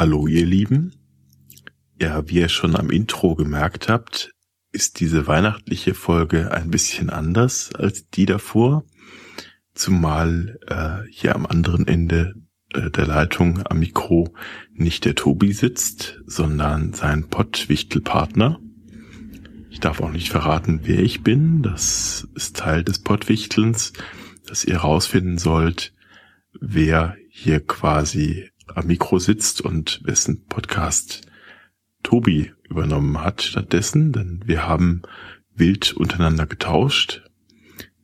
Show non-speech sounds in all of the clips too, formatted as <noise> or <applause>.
Hallo ihr Lieben. Ja, wie ihr schon am Intro gemerkt habt, ist diese weihnachtliche Folge ein bisschen anders als die davor, zumal äh, hier am anderen Ende äh, der Leitung am Mikro nicht der Tobi sitzt, sondern sein Pottwichtelpartner. Ich darf auch nicht verraten, wer ich bin. Das ist Teil des Pottwichtelns, dass ihr rausfinden sollt, wer hier quasi am Mikro sitzt und wessen Podcast Tobi übernommen hat stattdessen, denn wir haben wild untereinander getauscht.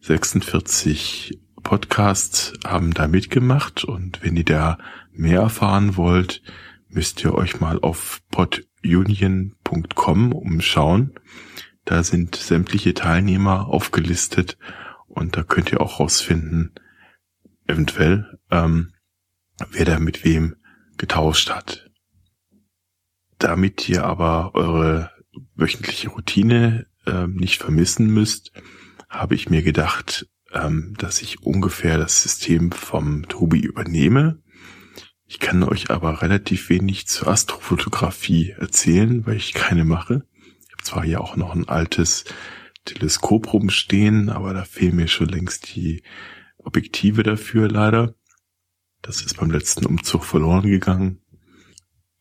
46 Podcasts haben da mitgemacht und wenn ihr da mehr erfahren wollt, müsst ihr euch mal auf podunion.com umschauen. Da sind sämtliche Teilnehmer aufgelistet und da könnt ihr auch rausfinden, eventuell, ähm, wer da mit wem getauscht hat. Damit ihr aber eure wöchentliche Routine äh, nicht vermissen müsst, habe ich mir gedacht, ähm, dass ich ungefähr das System vom Tobi übernehme. Ich kann euch aber relativ wenig zur Astrofotografie erzählen, weil ich keine mache. Ich habe zwar hier auch noch ein altes Teleskop rumstehen, aber da fehlen mir schon längst die Objektive dafür leider. Das ist beim letzten Umzug verloren gegangen.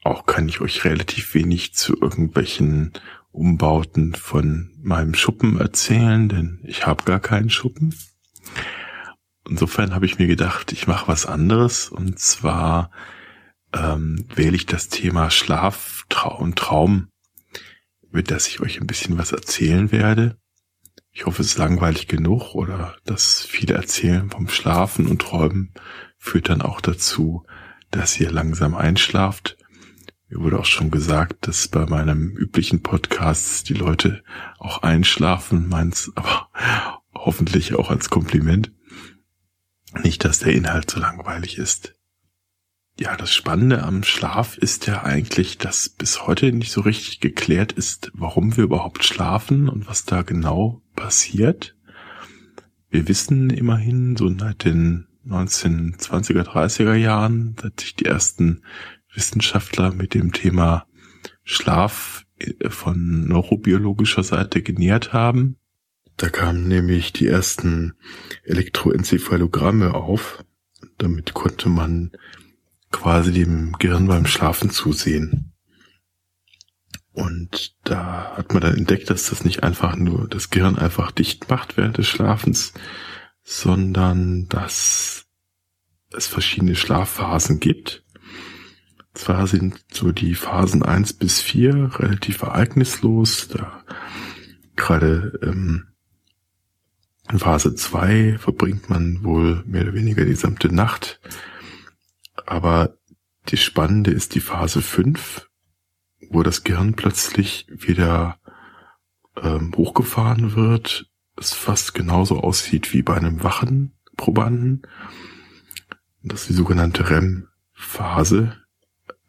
Auch kann ich euch relativ wenig zu irgendwelchen Umbauten von meinem Schuppen erzählen, denn ich habe gar keinen Schuppen. Insofern habe ich mir gedacht, ich mache was anderes und zwar ähm, wähle ich das Thema Schlaf und Traum, mit das ich euch ein bisschen was erzählen werde. Ich hoffe, es ist langweilig genug oder dass viele erzählen vom Schlafen und Träumen führt dann auch dazu, dass ihr langsam einschlaft. Mir wurde auch schon gesagt, dass bei meinem üblichen Podcast die Leute auch einschlafen, meins aber <laughs> hoffentlich auch als Kompliment. Nicht, dass der Inhalt so langweilig ist. Ja, das Spannende am Schlaf ist ja eigentlich, dass bis heute nicht so richtig geklärt ist, warum wir überhaupt schlafen und was da genau passiert. Wir wissen immerhin so seit den 1920er, 30er Jahren, seit sich die ersten Wissenschaftler mit dem Thema Schlaf äh, von neurobiologischer Seite genähert haben. Da kamen nämlich die ersten Elektroenzephalogramme auf. Damit konnte man quasi dem Gehirn beim Schlafen zusehen. Und da hat man dann entdeckt, dass das nicht einfach nur das Gehirn einfach dicht macht während des Schlafens, sondern dass es verschiedene Schlafphasen gibt. Zwar sind so die Phasen eins bis vier relativ ereignislos, da gerade ähm, in Phase zwei verbringt man wohl mehr oder weniger die gesamte Nacht. Aber die spannende ist die Phase fünf, wo das Gehirn plötzlich wieder ähm, hochgefahren wird, es fast genauso aussieht wie bei einem wachen Probanden. Das ist die sogenannte REM-Phase,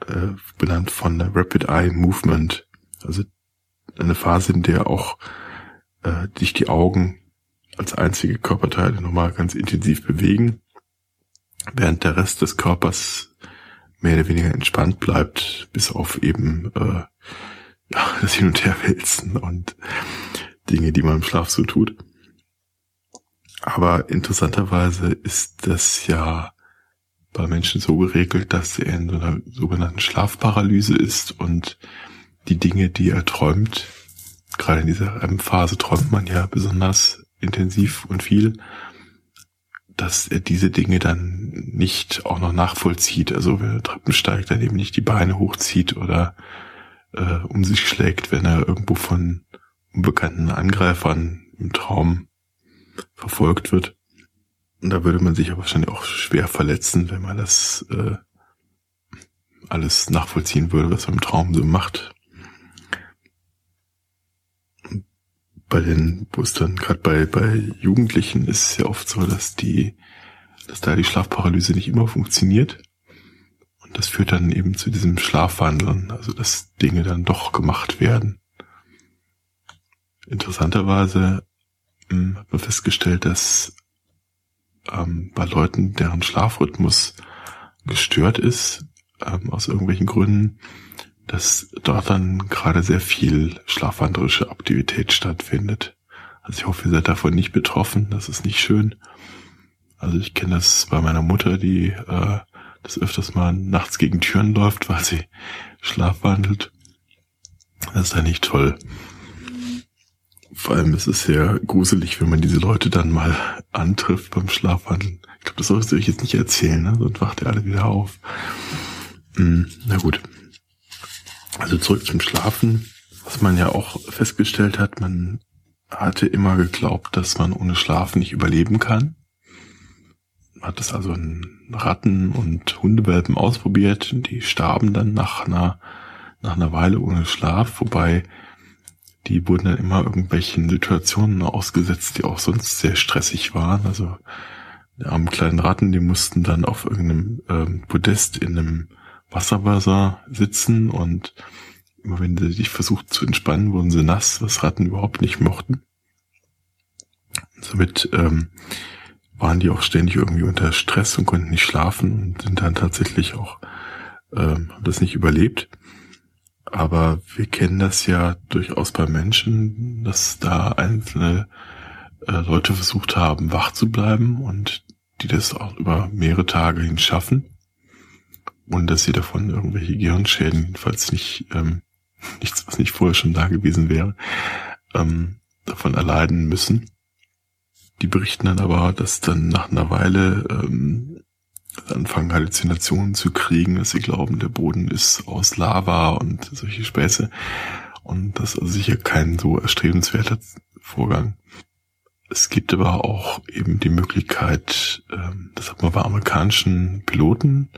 äh, benannt von Rapid Eye Movement. Also eine Phase, in der auch äh, sich die Augen als einzige Körperteile nochmal ganz intensiv bewegen, während der Rest des Körpers mehr oder weniger entspannt bleibt, bis auf eben äh, <laughs> ja, das Hin- und Herwälzen und Dinge, die man im Schlaf so tut. Aber interessanterweise ist das ja bei Menschen so geregelt, dass er in so einer sogenannten Schlafparalyse ist und die Dinge, die er träumt, gerade in dieser REM-Phase träumt man ja besonders intensiv und viel, dass er diese Dinge dann nicht auch noch nachvollzieht. Also wenn er Treppen steigt, dann eben nicht die Beine hochzieht oder äh, um sich schlägt, wenn er irgendwo von unbekannten Angreifern im Traum verfolgt wird. Und da würde man sich ja wahrscheinlich auch schwer verletzen, wenn man das äh, alles nachvollziehen würde, was er im Traum so macht. Bei den, dann gerade bei, bei Jugendlichen ist es ja oft so, dass die, dass da die Schlafparalyse nicht immer funktioniert. Und das führt dann eben zu diesem Schlafwandeln, also dass Dinge dann doch gemacht werden. Interessanterweise ähm, hat man festgestellt, dass ähm, bei Leuten, deren Schlafrhythmus gestört ist, ähm, aus irgendwelchen Gründen, dass dort dann gerade sehr viel schlafwandlerische Aktivität stattfindet. Also ich hoffe, ihr seid davon nicht betroffen. Das ist nicht schön. Also ich kenne das bei meiner Mutter, die äh, das öfters mal nachts gegen Türen läuft, weil sie schlafwandelt. Das ist ja nicht toll. Vor allem ist es sehr gruselig, wenn man diese Leute dann mal antrifft beim Schlafwandeln. Ich glaube, das sollst du euch jetzt nicht erzählen, ne? sonst wacht ihr alle wieder auf. Hm, na gut. Also zurück zum Schlafen. Was man ja auch festgestellt hat, man hatte immer geglaubt, dass man ohne Schlafen nicht überleben kann. Man hat das also in Ratten und Hundewelpen ausprobiert. Die starben dann nach einer, nach einer Weile ohne Schlaf, wobei die wurden dann immer irgendwelchen Situationen ausgesetzt, die auch sonst sehr stressig waren. Also armen kleinen Ratten, die mussten dann auf irgendeinem ähm, Podest in einem Wasserwasser sitzen und immer wenn sie sich versucht zu entspannen, wurden sie nass, was Ratten überhaupt nicht mochten. Somit ähm, waren die auch ständig irgendwie unter Stress und konnten nicht schlafen und sind dann tatsächlich auch, ähm, das nicht überlebt. Aber wir kennen das ja durchaus bei Menschen, dass da einzelne äh, Leute versucht haben, wach zu bleiben und die das auch über mehrere Tage hin schaffen. Und dass sie davon irgendwelche Gehirnschäden, jedenfalls nicht, ähm, <laughs> nichts, was nicht vorher schon da gewesen wäre, ähm, davon erleiden müssen. Die berichten dann aber, dass dann nach einer Weile ähm, anfangen Halluzinationen zu kriegen, dass sie glauben, der Boden ist aus Lava und solche Späße. Und das ist sicher kein so erstrebenswerter Vorgang. Es gibt aber auch eben die Möglichkeit, ähm, das hat man bei amerikanischen Piloten,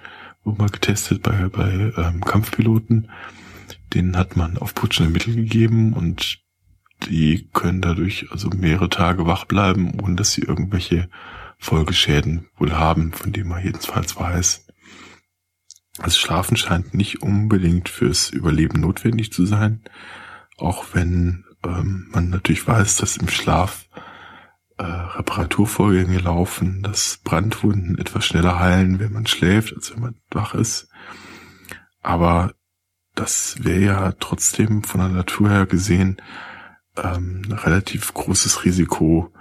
wo man getestet, bei, bei ähm, Kampfpiloten, denen hat man auf putschende Mittel gegeben und die können dadurch also mehrere Tage wach bleiben, ohne dass sie irgendwelche Folgeschäden wohl haben, von denen man jedenfalls weiß. Also Schlafen scheint nicht unbedingt fürs Überleben notwendig zu sein, auch wenn ähm, man natürlich weiß, dass im Schlaf äh, Reparaturvorgänge laufen, dass Brandwunden etwas schneller heilen, wenn man schläft, als wenn man wach ist. Aber das wäre ja trotzdem von der Natur her gesehen ähm, relativ großes Risiko,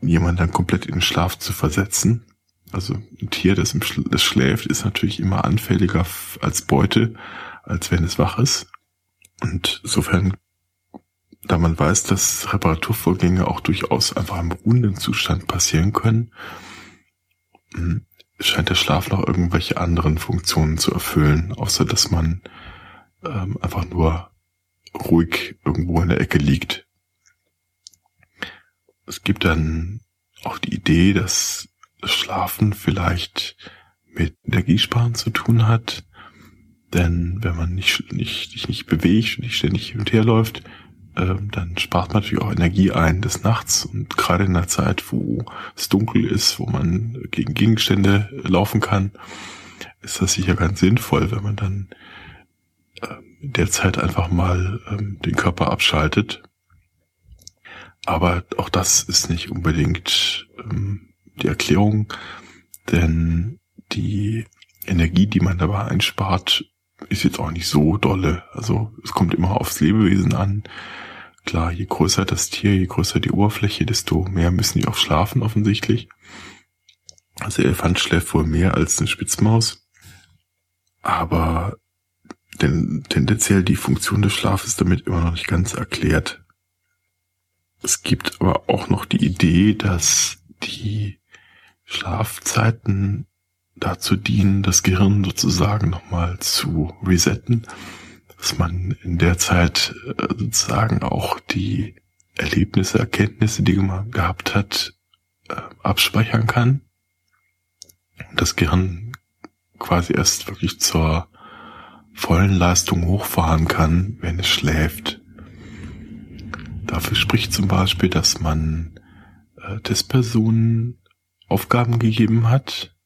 jemand dann komplett in den Schlaf zu versetzen. Also ein Tier, das, das schläft, ist natürlich immer anfälliger als Beute, als wenn es wach ist. Und insofern, da man weiß, dass Reparaturvorgänge auch durchaus einfach im ruhenden Zustand passieren können, hm, scheint der Schlaf noch irgendwelche anderen Funktionen zu erfüllen, außer dass man ähm, einfach nur ruhig irgendwo in der Ecke liegt. Es gibt dann auch die Idee, dass das Schlafen vielleicht mit Energiesparen zu tun hat. Denn wenn man nicht, nicht, sich nicht bewegt und nicht ständig hin und her läuft, äh, dann spart man natürlich auch Energie ein des Nachts. Und gerade in der Zeit, wo es dunkel ist, wo man gegen Gegenstände laufen kann, ist das sicher ganz sinnvoll, wenn man dann in der Zeit einfach mal ähm, den Körper abschaltet. Aber auch das ist nicht unbedingt ähm, die Erklärung, denn die Energie, die man dabei einspart, ist jetzt auch nicht so dolle. Also es kommt immer aufs Lebewesen an. Klar, je größer das Tier, je größer die Oberfläche, desto mehr müssen die auch schlafen offensichtlich. Also Elefant schläft wohl mehr als eine Spitzmaus. Aber denn tendenziell die Funktion des Schlafes damit immer noch nicht ganz erklärt. Es gibt aber auch noch die Idee, dass die Schlafzeiten dazu dienen, das Gehirn sozusagen nochmal zu resetten, dass man in der Zeit äh, sozusagen auch die Erlebnisse, Erkenntnisse, die man gehabt hat, äh, abspeichern kann. Und das Gehirn quasi erst wirklich zur vollen Leistung hochfahren kann, wenn es schläft. Dafür spricht zum Beispiel, dass man äh, Testpersonen Aufgaben gegeben hat,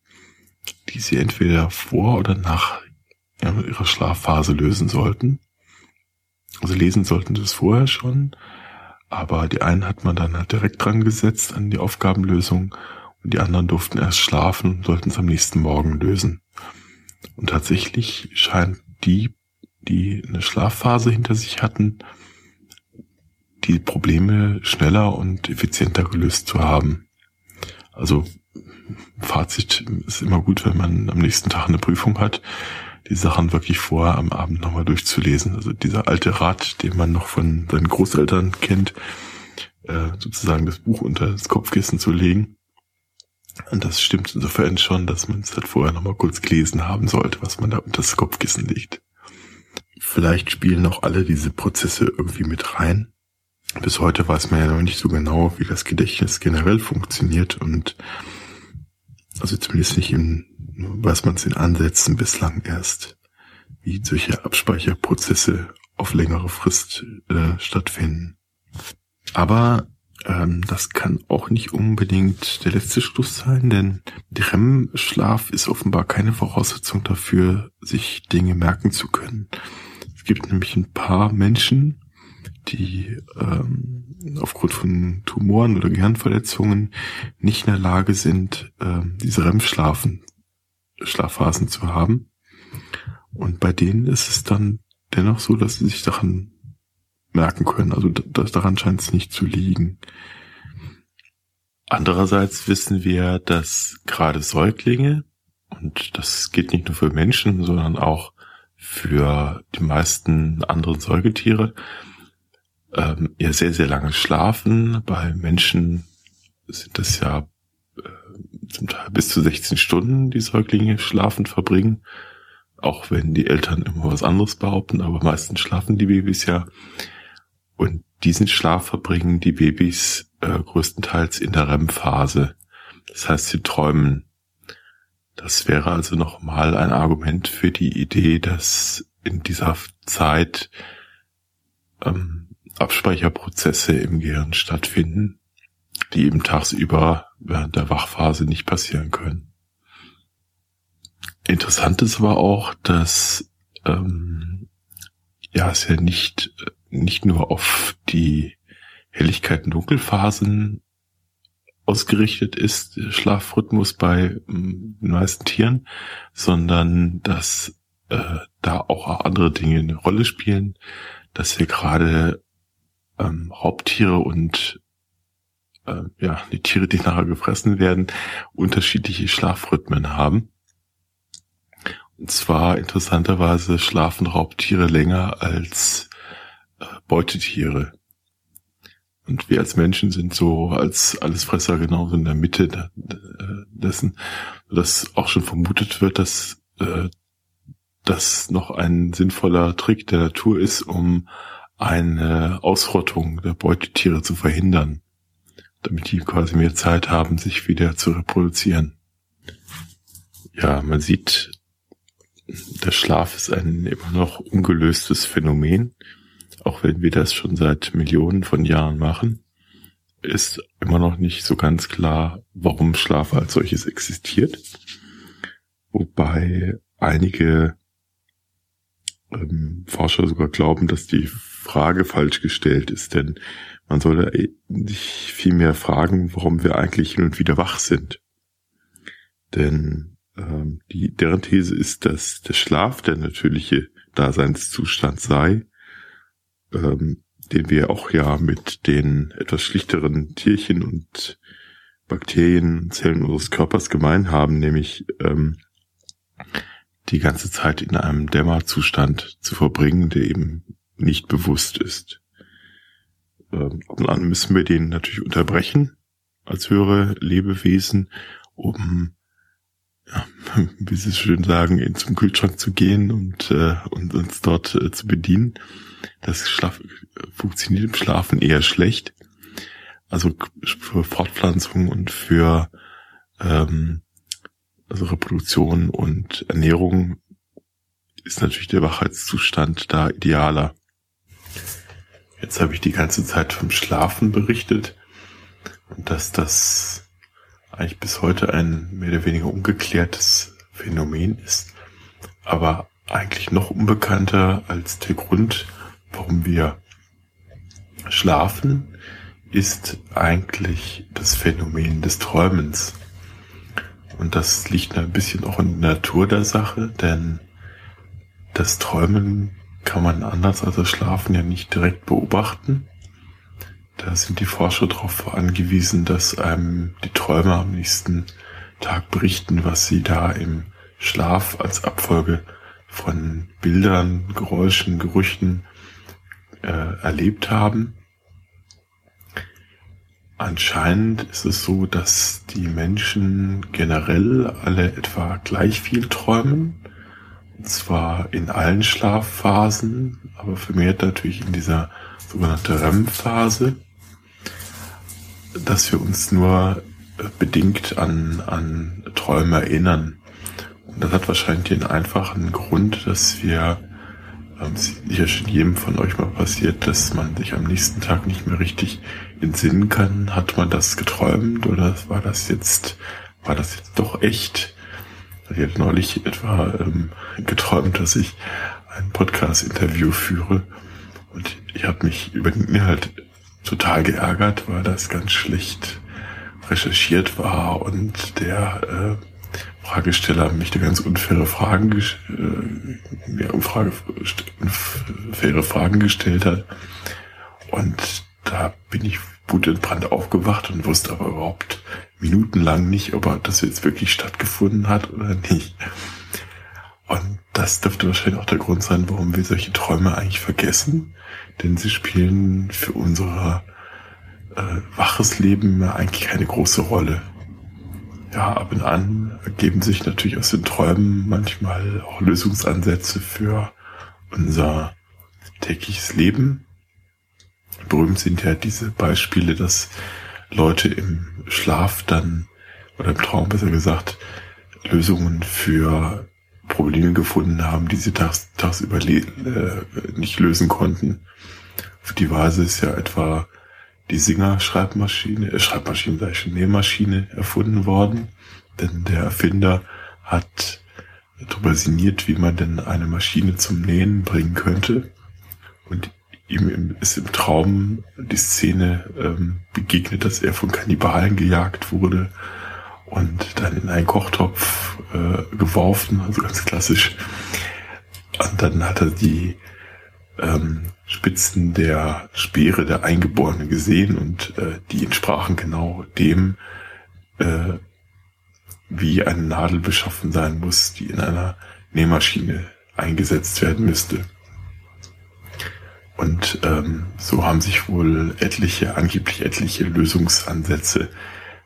die sie entweder vor oder nach ihrer Schlafphase lösen sollten. Also lesen sollten sie es vorher schon, aber die einen hat man dann halt direkt dran gesetzt an die Aufgabenlösung und die anderen durften erst schlafen und sollten es am nächsten Morgen lösen. Und tatsächlich scheint die, die eine Schlafphase hinter sich hatten, die Probleme schneller und effizienter gelöst zu haben. Also Fazit ist immer gut, wenn man am nächsten Tag eine Prüfung hat, die Sachen wirklich vorher am Abend nochmal durchzulesen. Also dieser alte Rat, den man noch von seinen Großeltern kennt, äh, sozusagen das Buch unter das Kopfkissen zu legen. Und das stimmt insofern schon, dass man es halt vorher nochmal kurz gelesen haben sollte, was man da unter das Kopfkissen legt. Vielleicht spielen auch alle diese Prozesse irgendwie mit rein. Bis heute weiß man ja noch nicht so genau, wie das Gedächtnis generell funktioniert und also zumindest nicht im, weiß man es in Ansätzen bislang erst, wie solche Abspeicherprozesse auf längere Frist äh, stattfinden. Aber ähm, das kann auch nicht unbedingt der letzte Schluss sein, denn REM-Schlaf ist offenbar keine Voraussetzung dafür, sich Dinge merken zu können. Es gibt nämlich ein paar Menschen, die ähm, aufgrund von Tumoren oder Gehirnverletzungen nicht in der Lage sind, ähm, diese REM-Schlafen, Schlafphasen zu haben. Und bei denen ist es dann dennoch so, dass sie sich daran merken können. Also das, daran scheint es nicht zu liegen. Andererseits wissen wir, dass gerade Säuglinge, und das geht nicht nur für Menschen, sondern auch für die meisten anderen Säugetiere, ähm, ja sehr, sehr lange schlafen. Bei Menschen sind das ja äh, zum Teil bis zu 16 Stunden, die Säuglinge schlafen verbringen. Auch wenn die Eltern immer was anderes behaupten, aber meistens schlafen die Babys ja. Und diesen Schlaf verbringen die Babys äh, größtenteils in der REM-Phase. Das heißt, sie träumen. Das wäre also nochmal ein Argument für die Idee, dass in dieser Zeit ähm, Abspeicherprozesse im Gehirn stattfinden, die eben tagsüber während der Wachphase nicht passieren können. Interessant ist aber auch, dass ähm, ja es ja nicht nicht nur auf die Helligkeit- und Dunkelphasen ausgerichtet ist, Schlafrhythmus bei ähm, den meisten Tieren, sondern dass äh, da auch andere Dinge eine Rolle spielen, dass wir gerade ähm, Raubtiere und äh, ja, die Tiere, die <laughs> nachher gefressen werden, unterschiedliche Schlafrhythmen haben. Und zwar interessanterweise schlafen Raubtiere länger als äh, Beutetiere. Und wir als Menschen sind so als Allesfresser genauso in der Mitte dessen, dass auch schon vermutet wird, dass äh, das noch ein sinnvoller Trick der Natur ist, um eine Ausrottung der Beutetiere zu verhindern, damit die quasi mehr Zeit haben, sich wieder zu reproduzieren. Ja, man sieht, der Schlaf ist ein immer noch ungelöstes Phänomen, auch wenn wir das schon seit Millionen von Jahren machen, ist immer noch nicht so ganz klar, warum Schlaf als solches existiert. Wobei einige ähm, Forscher sogar glauben, dass die Frage falsch gestellt ist, denn man sollte sich viel mehr fragen, warum wir eigentlich hin und wieder wach sind. Denn ähm, die, deren These ist, dass der Schlaf der natürliche Daseinszustand sei, ähm, den wir auch ja mit den etwas schlichteren Tierchen und Bakterien, Zellen unseres Körpers gemein haben, nämlich ähm, die ganze Zeit in einem Dämmerzustand zu verbringen, der eben nicht bewusst ist. Ähm, und dann müssen wir den natürlich unterbrechen als höhere Lebewesen, um, ja, <laughs> wie Sie schön sagen, zum Kühlschrank zu gehen und, äh, und uns dort äh, zu bedienen. Das Schlaf funktioniert im Schlafen eher schlecht. Also für Fortpflanzung und für ähm, also Reproduktion und Ernährung ist natürlich der Wachheitszustand da idealer. Jetzt habe ich die ganze Zeit vom Schlafen berichtet und dass das eigentlich bis heute ein mehr oder weniger ungeklärtes Phänomen ist, aber eigentlich noch unbekannter als der Grund, warum wir schlafen, ist eigentlich das Phänomen des Träumens. Und das liegt ein bisschen auch in der Natur der Sache, denn das Träumen kann man anders als das Schlafen ja nicht direkt beobachten. Da sind die Forscher darauf angewiesen, dass einem die Träume am nächsten Tag berichten, was sie da im Schlaf als Abfolge von Bildern, Geräuschen, Gerüchen äh, erlebt haben. Anscheinend ist es so, dass die Menschen generell alle etwa gleich viel träumen. Zwar in allen Schlafphasen, aber vermehrt natürlich in dieser sogenannten REM-Phase. Dass wir uns nur äh, bedingt an, an Träume erinnern. Und das hat wahrscheinlich den einfachen Grund, dass wir ähm, sicher schon jedem von euch mal passiert, dass man sich am nächsten Tag nicht mehr richtig entsinnen kann. Hat man das geträumt oder war das jetzt, war das jetzt doch echt? Ich hatte neulich etwa ähm, geträumt, dass ich ein Podcast-Interview führe und ich habe mich über den Inhalt total geärgert, weil das ganz schlecht recherchiert war und der äh, Fragesteller mich da ganz unfaire Fragen, äh, mir Umfrage, faire Fragen gestellt hat. Und da bin ich wutentbrannt aufgewacht und wusste aber überhaupt minutenlang nicht, ob das jetzt wirklich stattgefunden hat oder nicht. Und das dürfte wahrscheinlich auch der Grund sein, warum wir solche Träume eigentlich vergessen. Denn sie spielen für unser äh, waches Leben eigentlich keine große Rolle ja, ab und an ergeben sich natürlich aus den Träumen manchmal auch Lösungsansätze für unser tägliches Leben. Berühmt sind ja diese Beispiele, dass Leute im Schlaf dann, oder im Traum besser gesagt, Lösungen für Probleme gefunden haben, die sie tags, tagsüber äh, nicht lösen konnten. Auf die Weise ist ja etwa die Singer-Schreibmaschine, äh, Schreibmaschine, sag ich schon, Nähmaschine erfunden worden. Denn der Erfinder hat darüber sinniert, wie man denn eine Maschine zum Nähen bringen könnte. Und ihm ist im Traum die Szene ähm, begegnet, dass er von Kannibalen gejagt wurde und dann in einen Kochtopf äh, geworfen, also ganz klassisch. Und dann hat er die ähm, Spitzen der Speere der Eingeborenen gesehen und äh, die entsprachen genau dem, äh, wie eine Nadel beschaffen sein muss, die in einer Nähmaschine eingesetzt werden müsste. Und ähm, so haben sich wohl etliche, angeblich etliche Lösungsansätze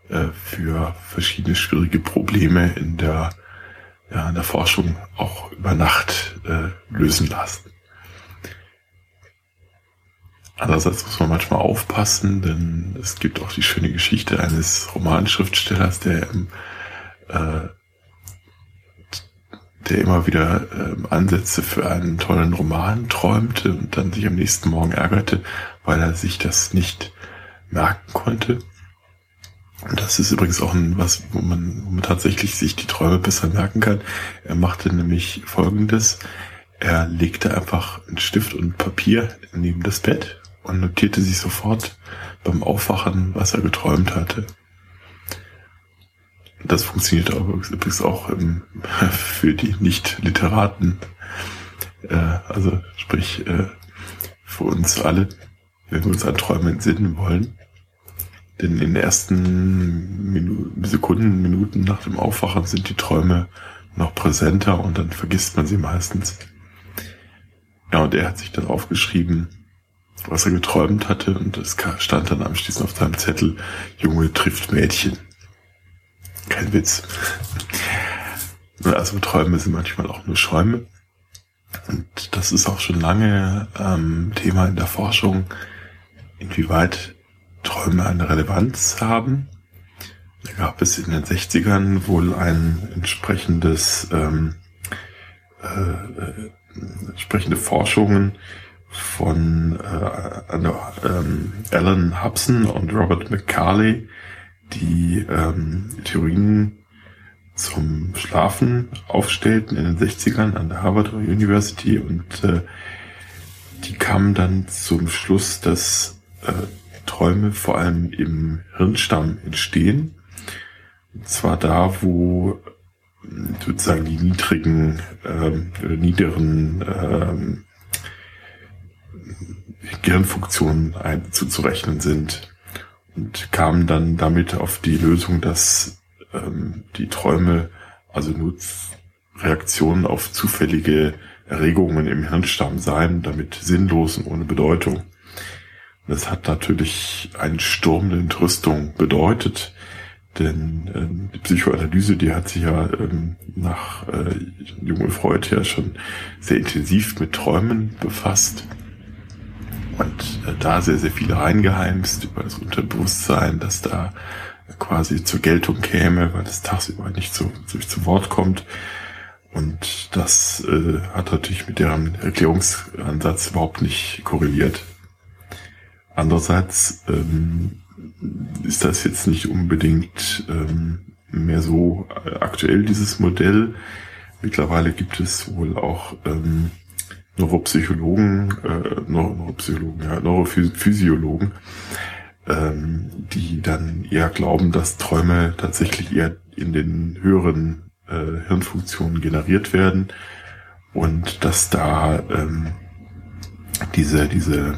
äh, für verschiedene schwierige Probleme in der, ja, in der Forschung auch über Nacht äh, lösen lassen. Andererseits muss man manchmal aufpassen, denn es gibt auch die schöne Geschichte eines Romanschriftstellers, der im, äh, der immer wieder äh, Ansätze für einen tollen Roman träumte und dann sich am nächsten Morgen ärgerte, weil er sich das nicht merken konnte. Und das ist übrigens auch ein, was, wo man, wo man tatsächlich sich die Träume besser merken kann. Er machte nämlich Folgendes. Er legte einfach einen Stift und Papier neben das Bett und notierte sich sofort beim Aufwachen, was er geträumt hatte. Das funktioniert übrigens auch im, <laughs> für die Nicht-Literaten, äh, also sprich äh, für uns alle, wenn wir uns an Träume entsinnen wollen. Denn in den ersten Minu Sekunden, Minuten nach dem Aufwachen sind die Träume noch präsenter und dann vergisst man sie meistens. Ja, und er hat sich dann aufgeschrieben, was er geträumt hatte und es stand dann anschließend auf seinem Zettel, Junge trifft Mädchen. Kein Witz. Also Träume sind manchmal auch nur Schäume. Und das ist auch schon lange ähm, Thema in der Forschung, inwieweit Träume eine Relevanz haben. Da gab es in den 60ern wohl ein entsprechendes ähm, äh, äh, entsprechende Forschungen von äh, ähm, Alan Hubson und Robert McCarley, die ähm, Theorien zum Schlafen aufstellten in den 60ern an der Harvard University und äh, die kamen dann zum Schluss, dass äh, Träume vor allem im Hirnstamm entstehen. zwar da, wo sozusagen die niedrigen ähm, oder niederen ähm, Gehirnfunktionen zuzurechnen sind und kamen dann damit auf die Lösung, dass ähm, die Träume also nur Reaktionen auf zufällige Erregungen im Hirnstamm seien, damit sinnlos und ohne Bedeutung. Das hat natürlich einen Sturm der Entrüstung bedeutet, denn ähm, die Psychoanalyse, die hat sich ja ähm, nach äh, Junge Freud ja schon sehr intensiv mit Träumen befasst und äh, da sehr, sehr viel reingeheimst über das Unterbewusstsein, dass da quasi zur Geltung käme, weil es tagsüber nicht so, so zu Wort kommt. Und das äh, hat natürlich mit deren Erklärungsansatz überhaupt nicht korreliert. Andererseits ähm, ist das jetzt nicht unbedingt ähm, mehr so aktuell, dieses Modell. Mittlerweile gibt es wohl auch ähm, Neuropsychologen, äh, Neuropsychologen, ja, Neurophysiologen, ähm, die dann eher glauben, dass Träume tatsächlich eher in den höheren äh, Hirnfunktionen generiert werden und dass da ähm, diese, diese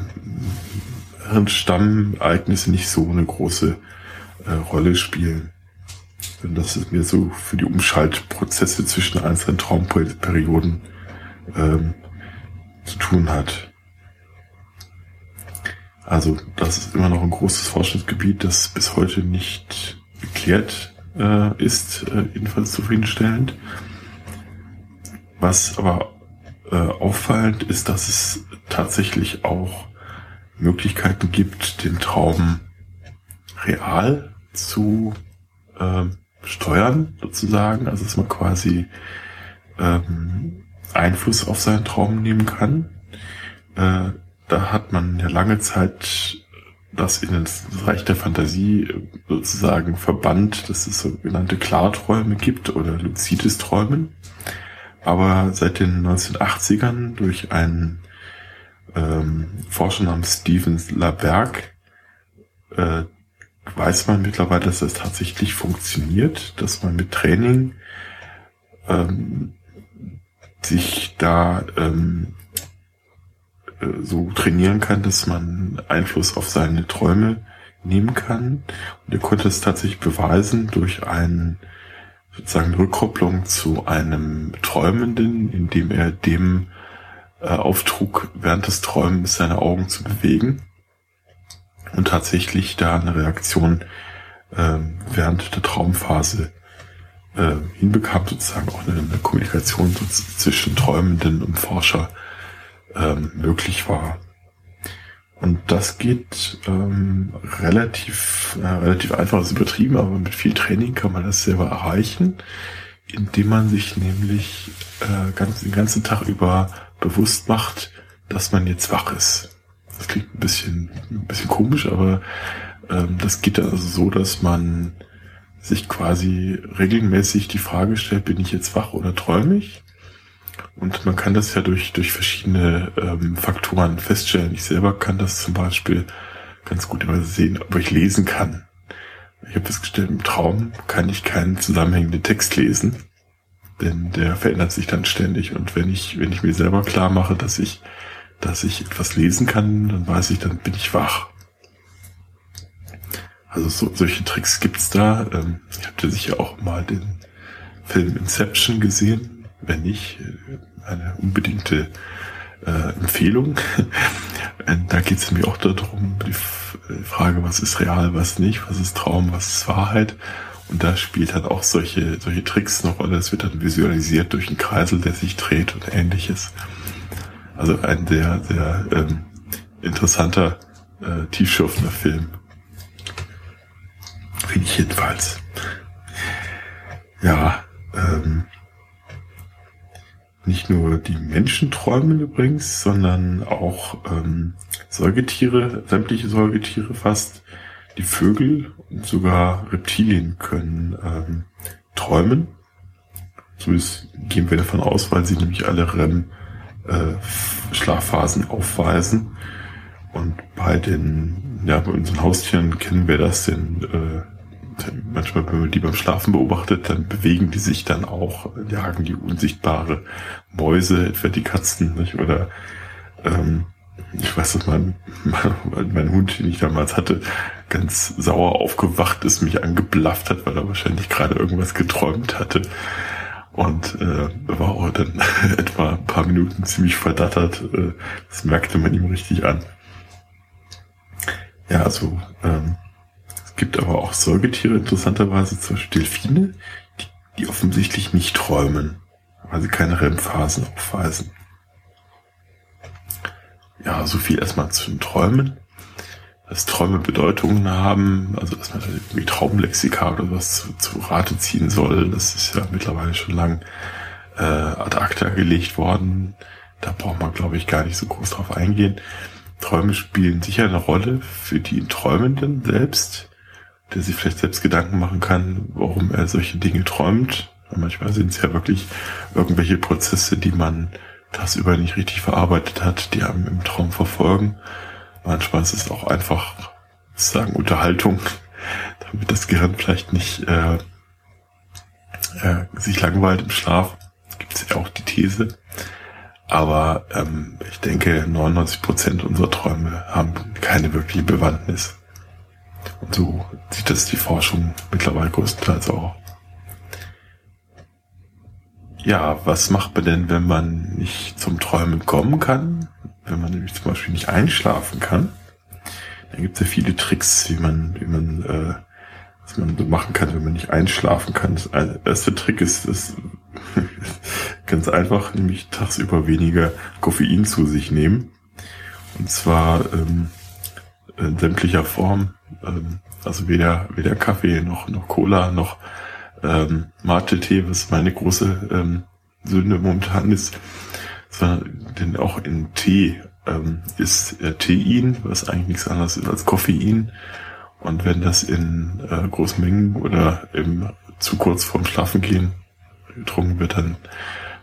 Hirnstammereignisse nicht so eine große äh, Rolle spielen. Denn das ist mir so für die Umschaltprozesse zwischen einzelnen Traumperioden ähm, zu tun hat. Also das ist immer noch ein großes Forschungsgebiet, das bis heute nicht geklärt äh, ist, äh, jedenfalls zufriedenstellend. Was aber äh, auffallend ist, dass es tatsächlich auch Möglichkeiten gibt, den Traum real zu äh, steuern, sozusagen. Also dass man quasi ähm, Einfluss auf seinen Traum nehmen kann. Äh, da hat man ja lange Zeit das in das Reich der Fantasie sozusagen verbannt, dass es sogenannte Klarträume gibt oder luzides Träumen. Aber seit den 1980ern durch einen ähm, Forscher namens Steven LaBerg äh, weiß man mittlerweile, dass das tatsächlich funktioniert, dass man mit Training ähm, sich da ähm, äh, so trainieren kann, dass man Einfluss auf seine Träume nehmen kann. Und er konnte es tatsächlich beweisen durch einen sozusagen Rückkopplung zu einem Träumenden, indem er dem äh, auftrug, während des Träumens seine Augen zu bewegen und tatsächlich da eine Reaktion äh, während der Traumphase äh, hinbekam, sozusagen auch eine, eine Kommunikation zwischen Träumenden und Forscher ähm, möglich war. Und das geht ähm, relativ, äh, relativ einfach, ist übertrieben, aber mit viel Training kann man das selber erreichen, indem man sich nämlich äh, ganz, den ganzen Tag über bewusst macht, dass man jetzt wach ist. Das klingt ein bisschen, ein bisschen komisch, aber ähm, das geht also so, dass man sich quasi regelmäßig die Frage stellt, bin ich jetzt wach oder träume ich? Und man kann das ja durch, durch verschiedene ähm, Faktoren feststellen. Ich selber kann das zum Beispiel ganz gut immer sehen, ob ich lesen kann. Ich habe festgestellt, im Traum kann ich keinen zusammenhängenden Text lesen, denn der verändert sich dann ständig. Und wenn ich, wenn ich mir selber klar mache, dass ich, dass ich etwas lesen kann, dann weiß ich, dann bin ich wach. Also so, solche Tricks gibt's da. Ähm, ihr habt ja sicher auch mal den Film Inception gesehen. Wenn nicht, äh, eine unbedingte äh, Empfehlung. <laughs> da geht es mir auch darum, die äh, Frage, was ist real, was nicht, was ist Traum, was ist Wahrheit. Und da spielt dann auch solche, solche Tricks eine Rolle. Es wird dann visualisiert durch einen Kreisel, der sich dreht und ähnliches. Also ein sehr, sehr ähm, interessanter, äh, tiefschürfender Film. Finde ich jedenfalls. Ja, ähm, nicht nur die Menschen träumen übrigens, sondern auch ähm, Säugetiere, sämtliche Säugetiere fast, die Vögel und sogar Reptilien können ähm, träumen. Zumindest gehen wir davon aus, weil sie nämlich alle REM-Schlafphasen äh, aufweisen. Und bei den, ja, bei unseren Haustieren kennen wir das, den äh, manchmal, wenn man die beim Schlafen beobachtet, dann bewegen die sich dann auch, jagen die unsichtbare Mäuse, etwa die Katzen, nicht? oder ähm, ich weiß, dass mein, mein, Hund, den ich damals hatte, ganz sauer aufgewacht ist, mich angeblafft hat, weil er wahrscheinlich gerade irgendwas geträumt hatte. Und äh, war auch dann <laughs> etwa ein paar Minuten ziemlich verdattert. Äh, das merkte man ihm richtig an. Ja, also ähm, gibt aber auch Säugetiere, interessanterweise, zum Beispiel Delfine, die, die offensichtlich nicht träumen, weil sie keine REM-Phasen aufweisen. Ja, so viel erstmal zu den Träumen. Dass Träume Bedeutungen haben, also dass man irgendwie Traumlexika oder was zu, zu Rate ziehen soll, das ist ja mittlerweile schon lang äh, ad acta gelegt worden. Da braucht man, glaube ich, gar nicht so groß drauf eingehen. Träume spielen sicher eine Rolle für die Träumenden selbst, der sich vielleicht selbst Gedanken machen kann, warum er solche Dinge träumt. Manchmal sind es ja wirklich irgendwelche Prozesse, die man tagsüber nicht richtig verarbeitet hat, die einem im Traum verfolgen. Manchmal ist es auch einfach, sagen, Unterhaltung, <laughs> damit das Gehirn vielleicht nicht äh, äh, sich langweilt im Schlaf. Gibt es ja auch die These. Aber ähm, ich denke, 99 Prozent unserer Träume haben keine wirkliche Bewandtnis. Und so sieht das die Forschung mittlerweile größtenteils auch. Ja, was macht man denn, wenn man nicht zum Träumen kommen kann? Wenn man nämlich zum Beispiel nicht einschlafen kann? Dann gibt es ja viele Tricks, wie man, wie man, äh, was man so machen kann, wenn man nicht einschlafen kann. Das erste Trick ist, ist <laughs> ganz einfach, nämlich tagsüber weniger Koffein zu sich nehmen. Und zwar ähm, in sämtlicher Form. Ähm, also weder, weder Kaffee noch, noch Cola noch ähm, Mate-Tee, was meine große ähm, Sünde momentan ist, sondern denn auch in Tee ähm, ist äh, Tein, was eigentlich nichts anderes ist als Koffein. Und wenn das in äh, großen Mengen oder im, zu kurz vorm Schlafengehen getrunken wird, dann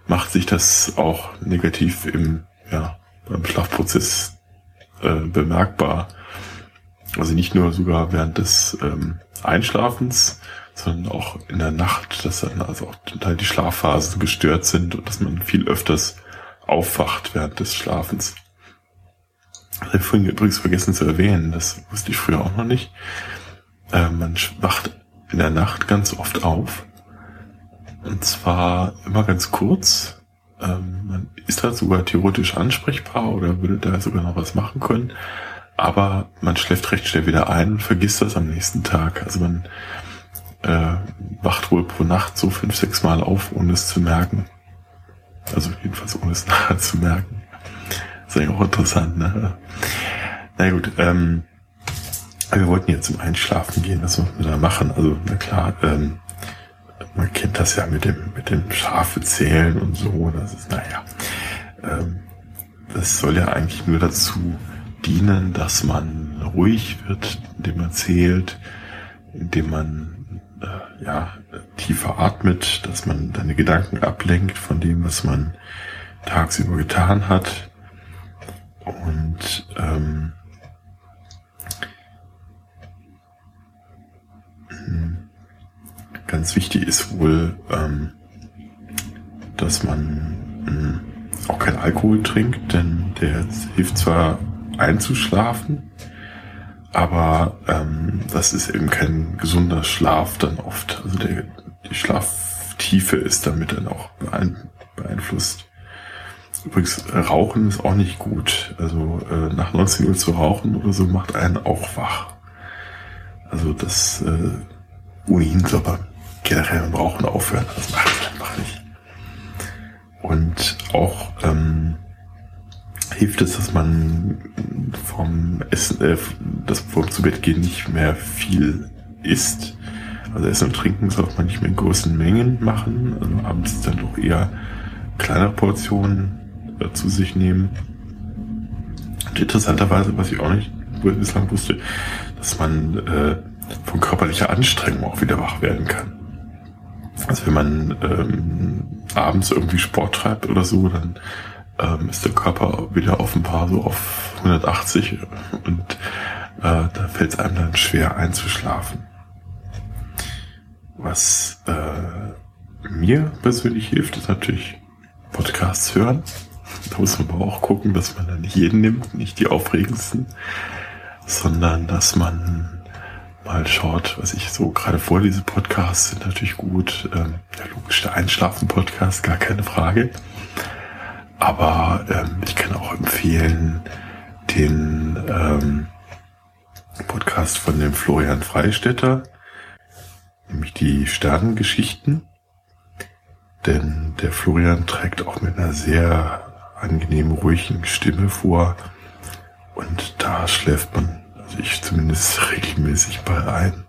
macht sich das auch negativ im, ja, beim Schlafprozess äh, bemerkbar. Also nicht nur sogar während des ähm, Einschlafens, sondern auch in der Nacht, dass dann also auch zum Teil die Schlafphasen gestört sind und dass man viel öfters aufwacht während des Schlafens. Das habe ich vorhin übrigens vergessen zu erwähnen, das wusste ich früher auch noch nicht. Äh, man wacht in der Nacht ganz oft auf. Und zwar immer ganz kurz. Ähm, man ist da sogar theoretisch ansprechbar oder würde da sogar noch was machen können. Aber man schläft recht schnell wieder ein und vergisst das am nächsten Tag. Also man äh, wacht wohl pro Nacht so fünf, sechs Mal auf, ohne es zu merken. Also jedenfalls ohne es <laughs> nachher zu merken. Ist eigentlich auch interessant, ne? Na gut, ähm, wir wollten jetzt zum Einschlafen gehen, was müssen wir da machen? Also, na klar, ähm, man kennt das ja mit dem, mit dem Schafe zählen und so, das ist, naja, ähm, das soll ja eigentlich nur dazu dienen, dass man ruhig wird, indem man zählt, indem man äh, ja, tiefer atmet, dass man deine Gedanken ablenkt von dem, was man tagsüber getan hat. Und ähm, ganz wichtig ist wohl, ähm, dass man ähm, auch kein Alkohol trinkt, denn der hilft zwar einzuschlafen, aber ähm, das ist eben kein gesunder Schlaf dann oft. Also der, die Schlaftiefe ist damit dann auch beeinflusst. Übrigens, Rauchen ist auch nicht gut. Also äh, nach 19 Uhr zu rauchen oder so macht einen auch wach. Also das äh, ohnehin soll man generell beim Rauchen aufhören. Das macht es einfach nicht. Und auch ähm, hilft es, dass man vom Essen, äh, das vom zu Bett gehen nicht mehr viel isst. Also Essen und Trinken sollte man nicht mehr in großen Mengen machen. Also abends dann doch eher kleinere Portionen äh, zu sich nehmen. Und interessanterweise, was ich auch nicht bislang wusste, dass man äh, von körperlicher Anstrengung auch wieder wach werden kann. Also wenn man ähm, abends irgendwie Sport treibt oder so, dann ähm, ist der Körper wieder offenbar so auf 180 und äh, da fällt es einem dann schwer einzuschlafen. Was äh, mir persönlich hilft, ist natürlich Podcasts hören. Da muss man aber auch gucken, dass man da nicht jeden nimmt, nicht die aufregendsten, sondern dass man mal schaut, was ich so gerade vorlese. Podcasts sind natürlich gut. Ähm, der logische Einschlafen-Podcast, gar keine Frage. Aber ähm, ich kann auch empfehlen den ähm, Podcast von dem Florian Freistetter, nämlich die Sternengeschichten. Denn der Florian trägt auch mit einer sehr angenehmen, ruhigen Stimme vor. Und da schläft man, also ich zumindest <laughs> regelmäßig bei ein.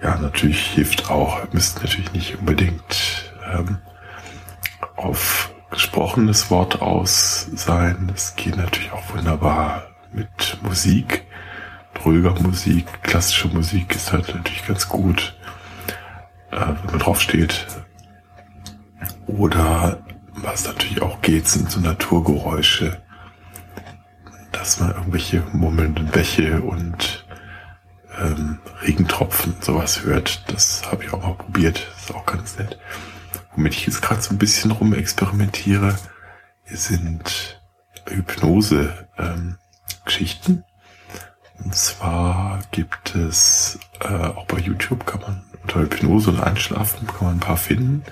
Ja, natürlich hilft auch, müsste natürlich nicht unbedingt ähm, auf gesprochenes Wort aus sein. Das geht natürlich auch wunderbar mit Musik, ruhiger Musik, klassische Musik ist halt natürlich ganz gut, äh, wenn man drauf steht. Oder was natürlich auch geht, sind so Naturgeräusche, dass man irgendwelche murmelnden Bäche und ähm, Regentropfen sowas hört. Das habe ich auch mal probiert. ist auch ganz nett. Womit ich jetzt gerade so ein bisschen rumexperimentiere, sind Hypnose-Geschichten. Ähm, und zwar gibt es äh, auch bei YouTube kann man unter Hypnose und Einschlafen kann man ein paar finden.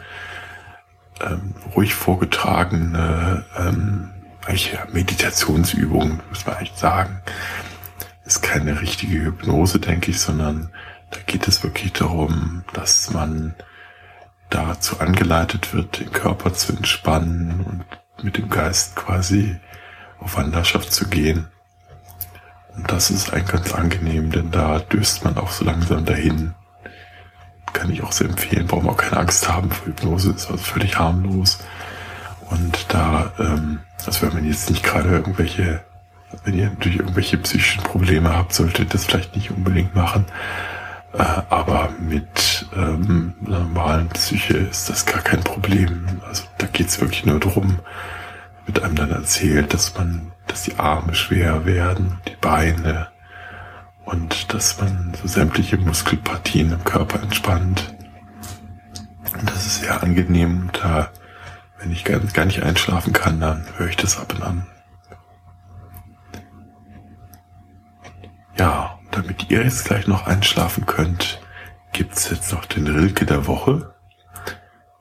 Ähm, ruhig vorgetragene ähm, eigentlich Meditationsübungen, muss man echt sagen. Ist keine richtige Hypnose, denke ich, sondern da geht es wirklich darum, dass man dazu angeleitet wird, den Körper zu entspannen und mit dem Geist quasi auf Wanderschaft zu gehen. Und das ist eigentlich ganz angenehm, denn da döst man auch so langsam dahin. Kann ich auch sehr empfehlen, braucht man auch keine Angst haben vor Hypnose, ist also völlig harmlos. Und da, ähm, also wenn man jetzt nicht gerade irgendwelche, wenn ihr natürlich irgendwelche psychischen Probleme habt, solltet ihr das vielleicht nicht unbedingt machen. Äh, aber mit ähm, normalen Psyche ist das gar kein Problem. Also da geht's wirklich nur drum, wird einem dann erzählt, dass man, dass die Arme schwer werden, die Beine und dass man so sämtliche Muskelpartien im Körper entspannt. Und das ist sehr angenehm. Da, wenn ich gar, gar nicht einschlafen kann, dann höre ich das ab und an. Ja, damit ihr jetzt gleich noch einschlafen könnt, gibt's jetzt noch den Rilke der Woche.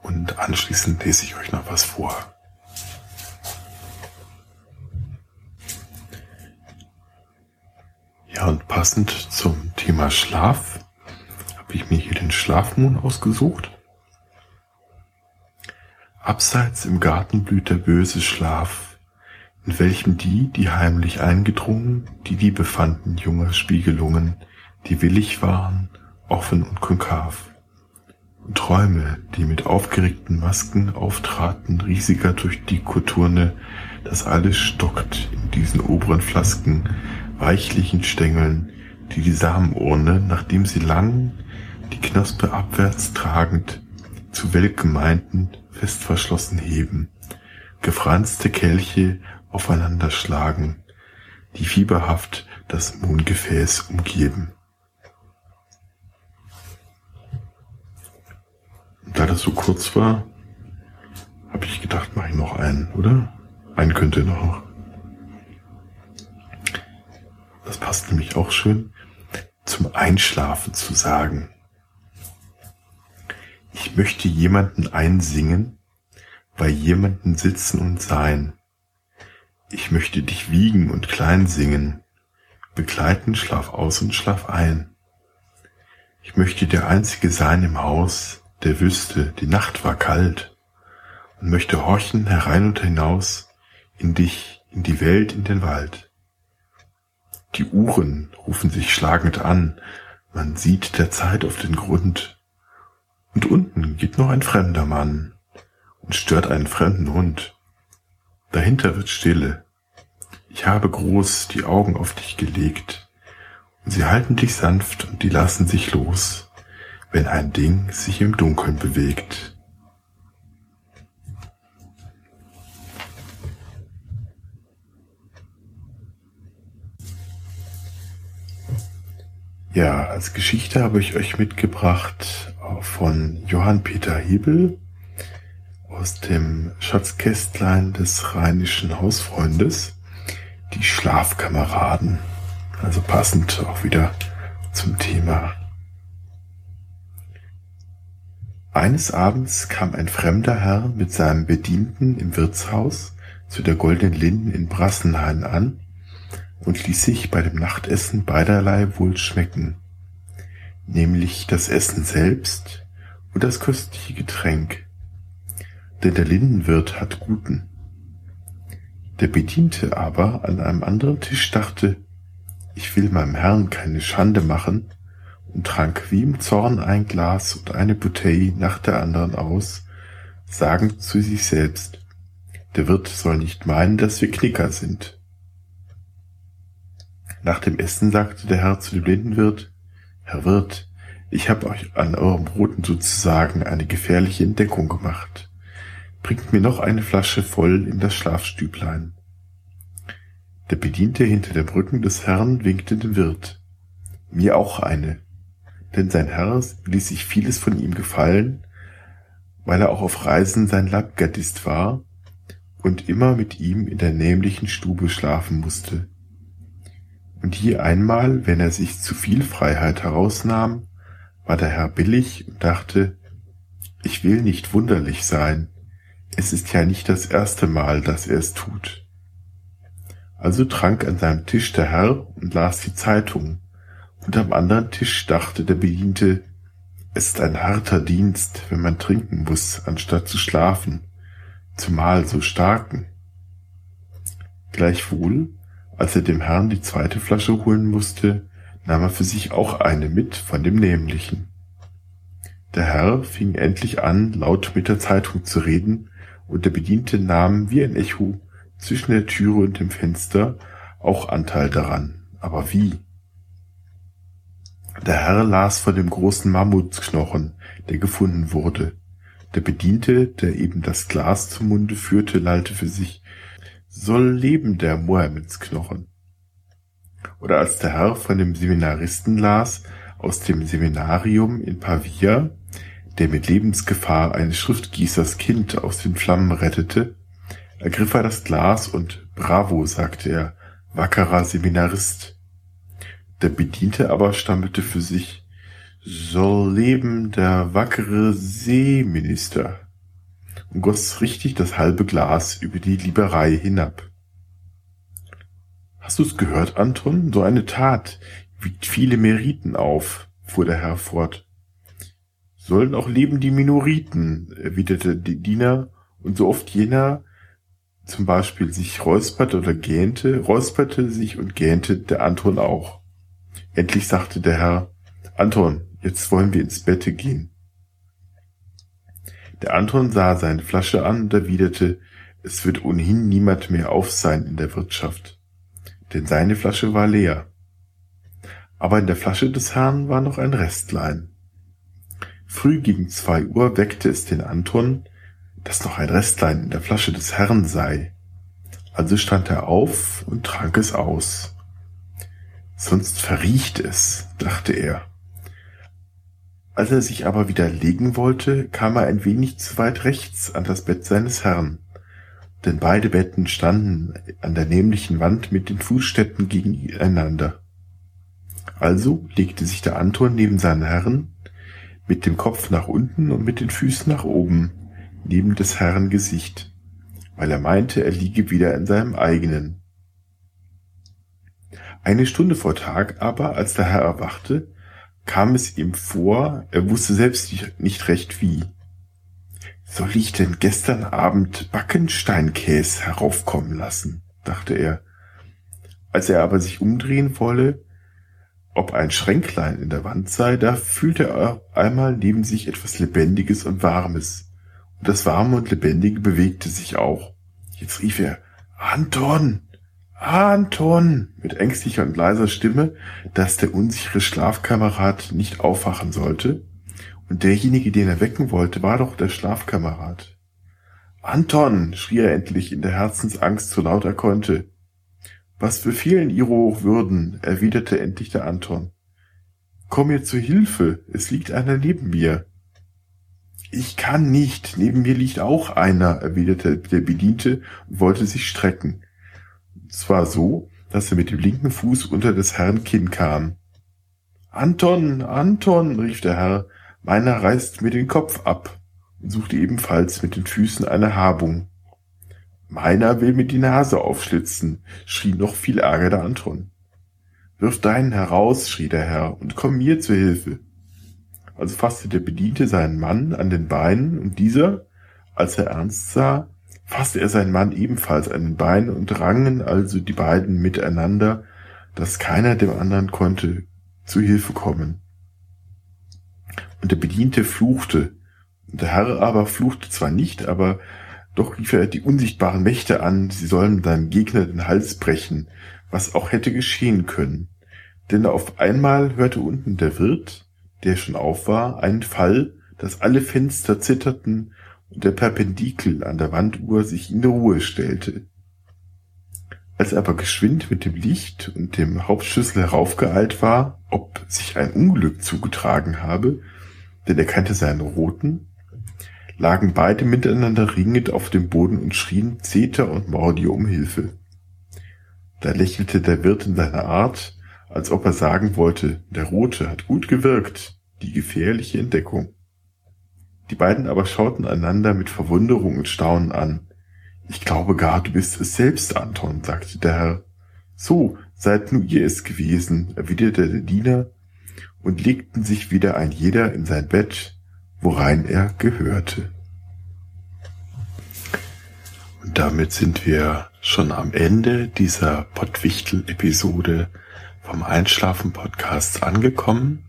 Und anschließend lese ich euch noch was vor. Ja, und passend zum Thema Schlaf habe ich mir hier den Schlafmond ausgesucht. Abseits im Garten blüht der böse Schlaf, in welchem die, die heimlich eingedrungen, die Liebe fanden, junger Spiegelungen, die willig waren, offen und konkav. Und Träume, die mit aufgeregten Masken auftraten, riesiger durch die Koturne, das alles stockt in diesen oberen Flasken, weichlichen Stängeln, die die Samenurne, nachdem sie lang die Knospe abwärts tragend, zu welken meinten, fest verschlossen heben, gefranste Kelche aufeinander schlagen, die fieberhaft das Mondgefäß umgeben. da das so kurz war, habe ich gedacht, mache ich noch einen, oder? Einen könnte noch. Das passt nämlich auch schön zum Einschlafen zu sagen. Ich möchte jemanden einsingen, bei jemanden sitzen und sein. Ich möchte dich wiegen und klein singen, begleiten, schlaf aus und schlaf ein. Ich möchte der Einzige sein im Haus, der wüsste, die Nacht war kalt, und möchte horchen herein und hinaus, in dich, in die Welt, in den Wald. Die Uhren rufen sich schlagend an, man sieht der Zeit auf den Grund. Und unten geht noch ein fremder Mann und stört einen fremden Hund. Dahinter wird Stille. Ich habe groß die Augen auf dich gelegt, und sie halten dich sanft und die lassen sich los, wenn ein Ding sich im Dunkeln bewegt. Ja, als Geschichte habe ich euch mitgebracht von Johann Peter Hebel aus dem Schatzkästlein des rheinischen Hausfreundes, die Schlafkameraden. Also passend auch wieder zum Thema. Eines Abends kam ein fremder Herr mit seinem Bedienten im Wirtshaus zu der Goldenen Linden in Brassenhain an und ließ sich bei dem Nachtessen beiderlei wohl schmecken, nämlich das Essen selbst und das köstliche Getränk, denn der Lindenwirt hat guten. Der Bediente aber an einem anderen Tisch dachte, ich will meinem Herrn keine Schande machen und trank wie im Zorn ein Glas und eine Bouteille nach der anderen aus, sagend zu sich selbst, der Wirt soll nicht meinen, dass wir Knicker sind. Nach dem Essen sagte der Herr zu dem Blindenwirt, Herr Wirt, ich habe euch an eurem Broten sozusagen eine gefährliche Entdeckung gemacht. Bringt mir noch eine Flasche voll in das Schlafstüblein. Der Bediente hinter der Brücken des Herrn winkte dem Wirt. Mir auch eine, denn sein Herr ließ sich vieles von ihm gefallen, weil er auch auf Reisen sein Leibgardist war und immer mit ihm in der nämlichen Stube schlafen musste. Und je einmal, wenn er sich zu viel Freiheit herausnahm, war der Herr billig und dachte, ich will nicht wunderlich sein, es ist ja nicht das erste Mal, dass er es tut. Also trank an seinem Tisch der Herr und las die Zeitung, und am anderen Tisch dachte der Bediente, es ist ein harter Dienst, wenn man trinken muss, anstatt zu schlafen, zumal so starken. Gleichwohl, als er dem Herrn die zweite Flasche holen musste, nahm er für sich auch eine mit von dem nämlichen. Der Herr fing endlich an, laut mit der Zeitung zu reden, und der Bediente nahm wie ein Echo zwischen der Türe und dem Fenster auch Anteil daran. Aber wie? Der Herr las von dem großen Mammutknochen, der gefunden wurde. Der Bediente, der eben das Glas zum Munde führte, lallte für sich, soll leben der Mohammedsknochen. Oder als der Herr von dem Seminaristen las, aus dem Seminarium in Pavia, der mit Lebensgefahr eines Schriftgießers Kind aus den Flammen rettete, ergriff er das Glas und Bravo, sagte er, wackerer Seminarist. Der Bediente aber stammelte für sich, soll leben der wackere Seeminister und goss richtig das halbe Glas über die Liberei hinab. Hast du's gehört, Anton? So eine Tat wiegt viele Meriten auf, fuhr der Herr fort. Sollen auch leben die Minoriten, erwiderte die Diener, und so oft jener zum Beispiel sich räusperte oder gähnte, räusperte sich und gähnte der Anton auch. Endlich sagte der Herr, Anton, jetzt wollen wir ins Bette gehen. Der Anton sah seine Flasche an und erwiderte, es wird ohnehin niemand mehr auf sein in der Wirtschaft, denn seine Flasche war leer. Aber in der Flasche des Herrn war noch ein Restlein. Früh gegen zwei Uhr weckte es den Anton, dass noch ein Restlein in der Flasche des Herrn sei. Also stand er auf und trank es aus. Sonst verriecht es, dachte er. Als er sich aber wieder legen wollte, kam er ein wenig zu weit rechts an das Bett seines Herrn, denn beide Betten standen an der nämlichen Wand mit den Fußstätten gegeneinander. Also legte sich der Anton neben seinen Herrn, mit dem Kopf nach unten und mit den Füßen nach oben, neben des Herrn Gesicht, weil er meinte, er liege wieder in seinem eigenen. Eine Stunde vor Tag aber, als der Herr erwachte, kam es ihm vor, er wusste selbst nicht recht wie. Soll ich denn gestern Abend Backensteinkäse heraufkommen lassen? dachte er. Als er aber sich umdrehen wolle, ob ein Schränklein in der Wand sei, da fühlte er einmal neben sich etwas Lebendiges und Warmes. Und das Warme und Lebendige bewegte sich auch. Jetzt rief er, Anton! Anton! mit ängstlicher und leiser Stimme, dass der unsichere Schlafkamerad nicht aufwachen sollte. Und derjenige, den er wecken wollte, war doch der Schlafkamerad. Anton! schrie er endlich in der Herzensangst so laut er konnte. Was befehlen Ihre Hochwürden? erwiderte endlich der Anton. komm mir zu Hilfe, es liegt einer neben mir. Ich kann nicht, neben mir liegt auch einer, erwiderte der Bediente und wollte sich strecken. Es war so, dass er mit dem linken Fuß unter des Herrn Kinn kam. Anton, Anton, rief der Herr, meiner reißt mir den Kopf ab und suchte ebenfalls mit den Füßen eine Habung. Meiner will mir die Nase aufschlitzen, schrie noch viel ärger der Anton. Wirf deinen heraus, schrie der Herr, und komm mir zur Hilfe. Also fasste der Bediente seinen Mann an den Beinen, und dieser, als er ernst sah, fasste er seinen Mann ebenfalls an den Beinen und rangen also die beiden miteinander, dass keiner dem anderen konnte zu Hilfe kommen. Und der Bediente fluchte, und der Herr aber fluchte zwar nicht, aber doch rief er die unsichtbaren Mächte an, sie sollen deinem Gegner den Hals brechen, was auch hätte geschehen können. Denn auf einmal hörte unten der Wirt, der schon auf war, einen Fall, dass alle Fenster zitterten und der Perpendikel an der Wanduhr sich in Ruhe stellte. Als er aber geschwind mit dem Licht und dem Hauptschlüssel heraufgeeilt war, ob sich ein Unglück zugetragen habe, denn er kannte seinen roten, lagen beide miteinander ringend auf dem Boden und schrien Zeter und Mordio um Hilfe. Da lächelte der Wirt in seiner Art, als ob er sagen wollte, der Rote hat gut gewirkt, die gefährliche Entdeckung. Die beiden aber schauten einander mit Verwunderung und Staunen an. Ich glaube gar, du bist es selbst, Anton, sagte der Herr. So, seid nur ihr es gewesen, erwiderte der Diener, und legten sich wieder ein jeder in sein Bett, worein er gehörte. Und damit sind wir schon am Ende dieser Pottwichtel-Episode vom Einschlafen-Podcast angekommen.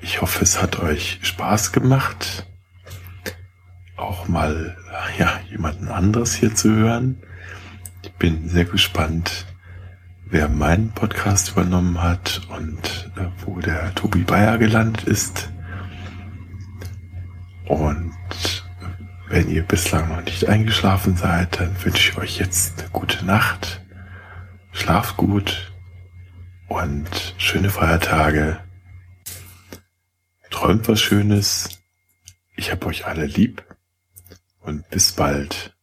Ich hoffe, es hat euch Spaß gemacht, auch mal ja, jemanden anderes hier zu hören. Ich bin sehr gespannt, wer meinen Podcast übernommen hat und äh, wo der Tobi Bayer gelandet ist. Und wenn ihr bislang noch nicht eingeschlafen seid, dann wünsche ich euch jetzt eine gute Nacht. Schlaft gut und schöne Feiertage. Träumt was Schönes. Ich hab euch alle lieb und bis bald.